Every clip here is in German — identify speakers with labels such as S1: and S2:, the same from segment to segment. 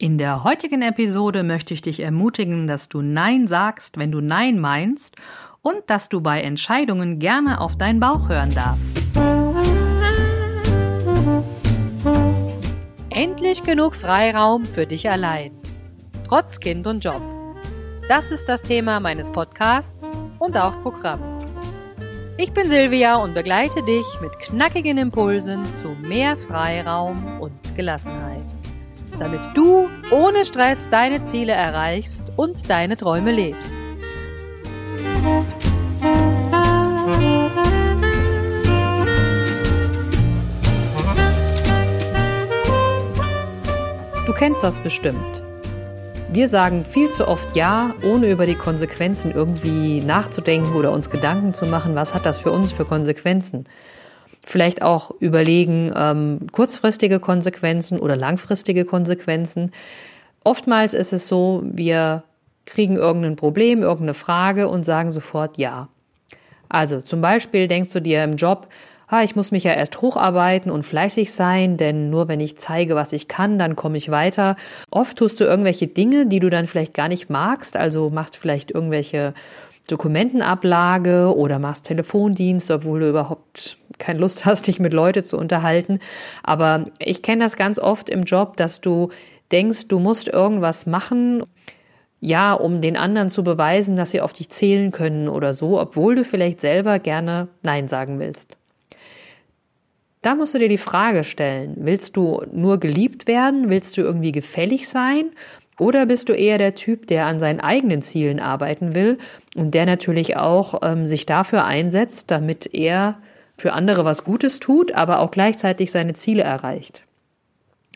S1: In der heutigen Episode möchte ich dich ermutigen, dass du Nein sagst, wenn du Nein meinst und dass du bei Entscheidungen gerne auf deinen Bauch hören darfst. Endlich genug Freiraum für dich allein. Trotz Kind und Job. Das ist das Thema meines Podcasts und auch Programm. Ich bin Silvia und begleite dich mit knackigen Impulsen zu mehr Freiraum und Gelassenheit damit du ohne Stress deine Ziele erreichst und deine Träume lebst. Du kennst das bestimmt. Wir sagen viel zu oft Ja, ohne über die Konsequenzen irgendwie nachzudenken oder uns Gedanken zu machen, was hat das für uns für Konsequenzen. Vielleicht auch überlegen, ähm, kurzfristige Konsequenzen oder langfristige Konsequenzen. Oftmals ist es so, wir kriegen irgendein Problem, irgendeine Frage und sagen sofort Ja. Also zum Beispiel denkst du dir im Job, ah, ich muss mich ja erst hocharbeiten und fleißig sein, denn nur wenn ich zeige, was ich kann, dann komme ich weiter. Oft tust du irgendwelche Dinge, die du dann vielleicht gar nicht magst, also machst vielleicht irgendwelche Dokumentenablage oder machst Telefondienst, obwohl du überhaupt keine Lust hast, dich mit Leuten zu unterhalten. Aber ich kenne das ganz oft im Job, dass du denkst, du musst irgendwas machen, ja, um den anderen zu beweisen, dass sie auf dich zählen können oder so, obwohl du vielleicht selber gerne Nein sagen willst. Da musst du dir die Frage stellen, willst du nur geliebt werden? Willst du irgendwie gefällig sein? Oder bist du eher der Typ, der an seinen eigenen Zielen arbeiten will und der natürlich auch ähm, sich dafür einsetzt, damit er für andere was Gutes tut, aber auch gleichzeitig seine Ziele erreicht?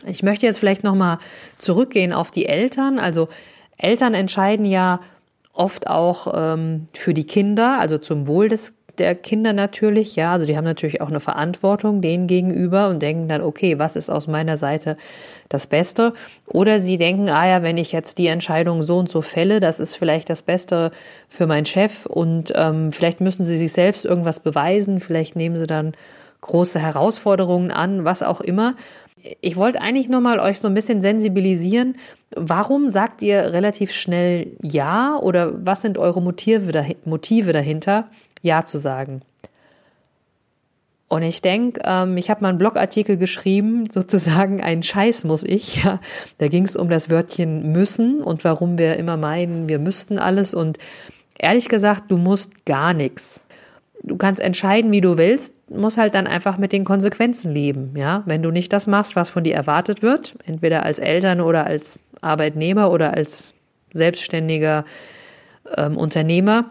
S1: Ich möchte jetzt vielleicht nochmal zurückgehen auf die Eltern. Also Eltern entscheiden ja oft auch ähm, für die Kinder, also zum Wohl des der Kinder natürlich, ja, also die haben natürlich auch eine Verantwortung denen gegenüber und denken dann, okay, was ist aus meiner Seite das Beste? Oder sie denken, ah ja, wenn ich jetzt die Entscheidung so und so fälle, das ist vielleicht das Beste für meinen Chef und ähm, vielleicht müssen sie sich selbst irgendwas beweisen, vielleicht nehmen sie dann große Herausforderungen an, was auch immer. Ich wollte eigentlich nur mal euch so ein bisschen sensibilisieren. Warum sagt ihr relativ schnell Ja oder was sind eure Motive dahinter? Ja zu sagen. Und ich denke, ähm, ich habe mal einen Blogartikel geschrieben, sozusagen ein Scheiß muss ich. Ja. Da ging es um das Wörtchen müssen und warum wir immer meinen, wir müssten alles. Und ehrlich gesagt, du musst gar nichts. Du kannst entscheiden, wie du willst, musst halt dann einfach mit den Konsequenzen leben. Ja, wenn du nicht das machst, was von dir erwartet wird, entweder als Eltern oder als Arbeitnehmer oder als selbstständiger ähm, Unternehmer,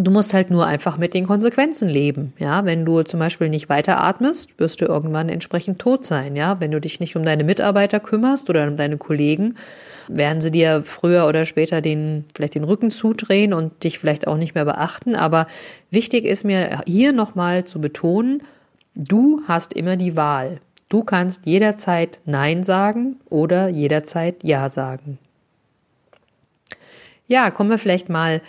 S1: Du musst halt nur einfach mit den Konsequenzen leben. Ja, wenn du zum Beispiel nicht weiteratmest, wirst du irgendwann entsprechend tot sein. Ja, wenn du dich nicht um deine Mitarbeiter kümmerst oder um deine Kollegen, werden sie dir früher oder später den, vielleicht den Rücken zudrehen und dich vielleicht auch nicht mehr beachten. Aber wichtig ist mir hier nochmal zu betonen, du hast immer die Wahl. Du kannst jederzeit Nein sagen oder jederzeit Ja sagen. Ja, kommen wir vielleicht mal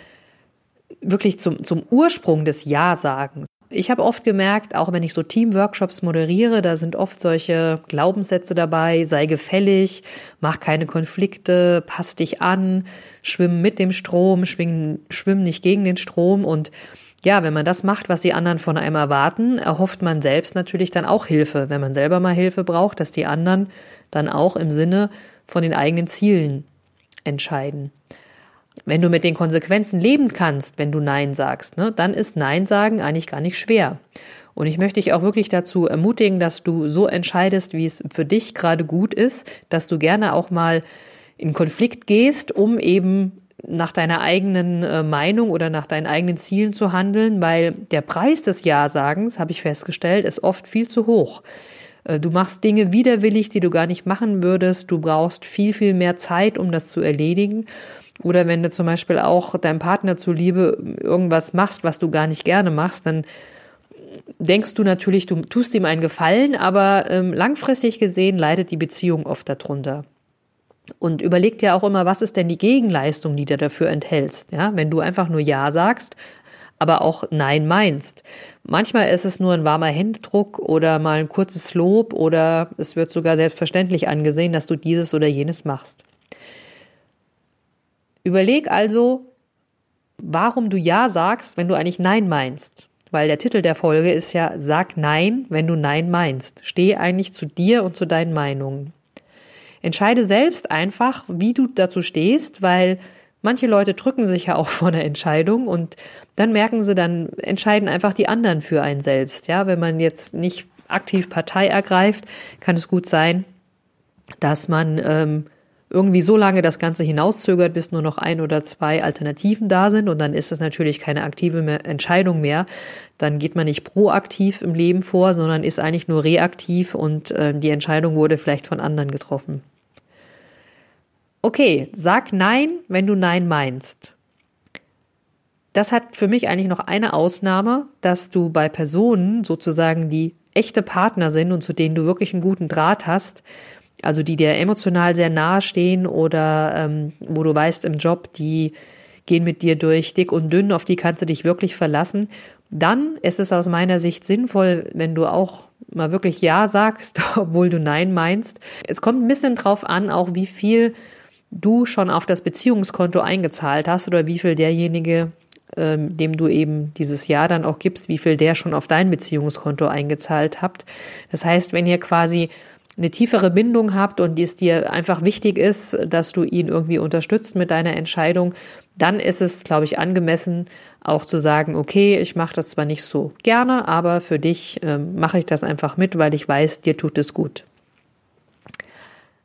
S1: wirklich zum, zum Ursprung des Ja-Sagens. Ich habe oft gemerkt, auch wenn ich so Teamworkshops moderiere, da sind oft solche Glaubenssätze dabei, sei gefällig, mach keine Konflikte, pass dich an, schwimm mit dem Strom, schwimm, schwimm nicht gegen den Strom und ja, wenn man das macht, was die anderen von einem erwarten, erhofft man selbst natürlich dann auch Hilfe, wenn man selber mal Hilfe braucht, dass die anderen dann auch im Sinne von den eigenen Zielen entscheiden. Wenn du mit den Konsequenzen leben kannst, wenn du Nein sagst, ne, dann ist Nein sagen eigentlich gar nicht schwer. Und ich möchte dich auch wirklich dazu ermutigen, dass du so entscheidest, wie es für dich gerade gut ist, dass du gerne auch mal in Konflikt gehst, um eben nach deiner eigenen äh, Meinung oder nach deinen eigenen Zielen zu handeln, weil der Preis des Ja-Sagens, habe ich festgestellt, ist oft viel zu hoch. Äh, du machst Dinge widerwillig, die du gar nicht machen würdest. Du brauchst viel, viel mehr Zeit, um das zu erledigen. Oder wenn du zum Beispiel auch deinem Partner zuliebe irgendwas machst, was du gar nicht gerne machst, dann denkst du natürlich, du tust ihm einen Gefallen, aber ähm, langfristig gesehen leidet die Beziehung oft darunter. Und überleg dir auch immer, was ist denn die Gegenleistung, die du dafür enthältst. Ja, wenn du einfach nur Ja sagst, aber auch Nein meinst. Manchmal ist es nur ein warmer Händedruck oder mal ein kurzes Lob oder es wird sogar selbstverständlich angesehen, dass du dieses oder jenes machst. Überleg also, warum du Ja sagst, wenn du eigentlich Nein meinst. Weil der Titel der Folge ist ja Sag Nein, wenn du Nein meinst. Steh eigentlich zu dir und zu deinen Meinungen. Entscheide selbst einfach, wie du dazu stehst, weil manche Leute drücken sich ja auch vor der Entscheidung und dann merken sie, dann entscheiden einfach die anderen für einen selbst. Ja, wenn man jetzt nicht aktiv Partei ergreift, kann es gut sein, dass man ähm, irgendwie so lange das Ganze hinauszögert, bis nur noch ein oder zwei Alternativen da sind. Und dann ist es natürlich keine aktive mehr Entscheidung mehr. Dann geht man nicht proaktiv im Leben vor, sondern ist eigentlich nur reaktiv und äh, die Entscheidung wurde vielleicht von anderen getroffen. Okay, sag Nein, wenn du Nein meinst. Das hat für mich eigentlich noch eine Ausnahme, dass du bei Personen sozusagen, die echte Partner sind und zu denen du wirklich einen guten Draht hast, also die dir emotional sehr nahe stehen oder ähm, wo du weißt im Job, die gehen mit dir durch dick und dünn, auf die kannst du dich wirklich verlassen, dann ist es aus meiner Sicht sinnvoll, wenn du auch mal wirklich Ja sagst, obwohl du Nein meinst. Es kommt ein bisschen drauf an, auch wie viel du schon auf das Beziehungskonto eingezahlt hast oder wie viel derjenige, ähm, dem du eben dieses Ja dann auch gibst, wie viel der schon auf dein Beziehungskonto eingezahlt habt. Das heißt, wenn ihr quasi eine tiefere Bindung habt und es dir einfach wichtig ist, dass du ihn irgendwie unterstützt mit deiner Entscheidung, dann ist es, glaube ich, angemessen, auch zu sagen, okay, ich mache das zwar nicht so gerne, aber für dich äh, mache ich das einfach mit, weil ich weiß, dir tut es gut.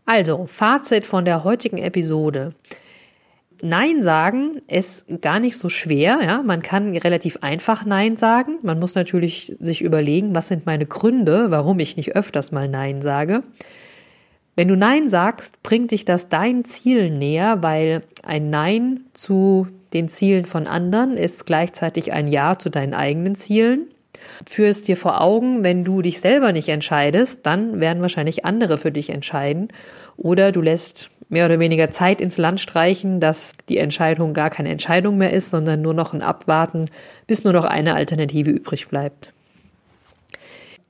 S1: Also, Fazit von der heutigen Episode. Nein sagen ist gar nicht so schwer. Ja? Man kann relativ einfach Nein sagen. Man muss natürlich sich überlegen, was sind meine Gründe, warum ich nicht öfters mal Nein sage. Wenn du Nein sagst, bringt dich das deinen Zielen näher, weil ein Nein zu den Zielen von anderen ist gleichzeitig ein Ja zu deinen eigenen Zielen. Führ es dir vor Augen, wenn du dich selber nicht entscheidest, dann werden wahrscheinlich andere für dich entscheiden. Oder du lässt mehr oder weniger Zeit ins Land streichen, dass die Entscheidung gar keine Entscheidung mehr ist, sondern nur noch ein Abwarten, bis nur noch eine Alternative übrig bleibt.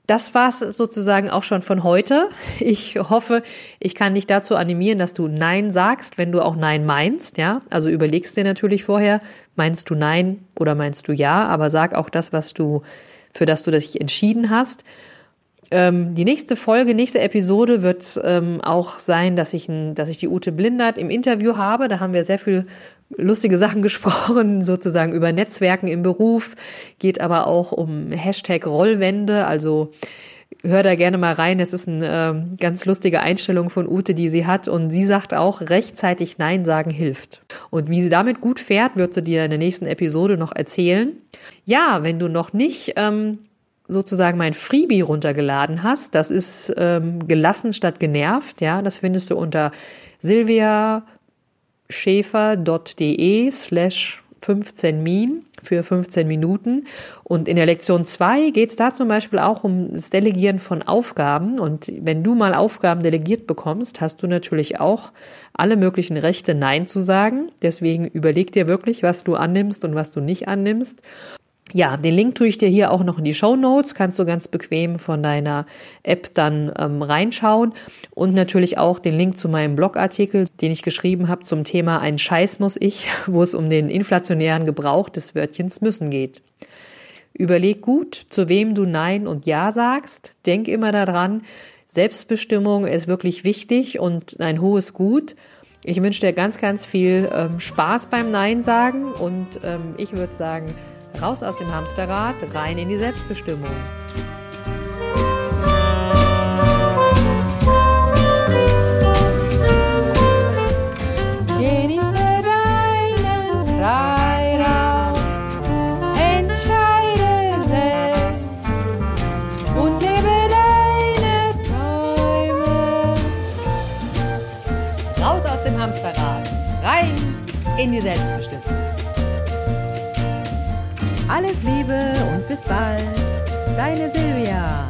S1: Das war es sozusagen auch schon von heute. Ich hoffe, ich kann dich dazu animieren, dass du Nein sagst, wenn du auch Nein meinst. Ja, also überlegst dir natürlich vorher, meinst du Nein oder meinst du Ja, aber sag auch das, was du, für das du dich entschieden hast. Ähm, die nächste Folge, nächste Episode wird ähm, auch sein, dass ich, ein, dass ich die Ute Blindert im Interview habe. Da haben wir sehr viel lustige Sachen gesprochen, sozusagen über Netzwerken im Beruf, geht aber auch um Hashtag Rollwände, also hör da gerne mal rein. Es ist eine äh, ganz lustige Einstellung von Ute, die sie hat. Und sie sagt auch, rechtzeitig Nein sagen hilft. Und wie sie damit gut fährt, wird sie dir in der nächsten Episode noch erzählen. Ja, wenn du noch nicht ähm, sozusagen mein Freebie runtergeladen hast, das ist ähm, gelassen statt genervt, ja, das findest du unter silviaschäfer.de slash 15 Min für 15 Minuten. Und in der Lektion 2 geht es da zum Beispiel auch um das Delegieren von Aufgaben. Und wenn du mal Aufgaben delegiert bekommst, hast du natürlich auch alle möglichen Rechte, Nein zu sagen. Deswegen überleg dir wirklich, was du annimmst und was du nicht annimmst. Ja, den Link tue ich dir hier auch noch in die Show Notes. Kannst du ganz bequem von deiner App dann ähm, reinschauen. Und natürlich auch den Link zu meinem Blogartikel, den ich geschrieben habe zum Thema Ein Scheiß muss ich, wo es um den inflationären Gebrauch des Wörtchens müssen geht. Überleg gut, zu wem du Nein und Ja sagst. Denk immer daran, Selbstbestimmung ist wirklich wichtig und ein hohes Gut. Ich wünsche dir ganz, ganz viel ähm, Spaß beim Nein sagen und ähm, ich würde sagen, Raus aus dem Hamsterrad, rein in die Selbstbestimmung.
S2: Genieße deinen Freiraum, entscheide selbst und lebe deine Träume.
S1: Raus aus dem Hamsterrad, rein in die Selbstbestimmung. Alles Liebe und bis bald, deine Silvia.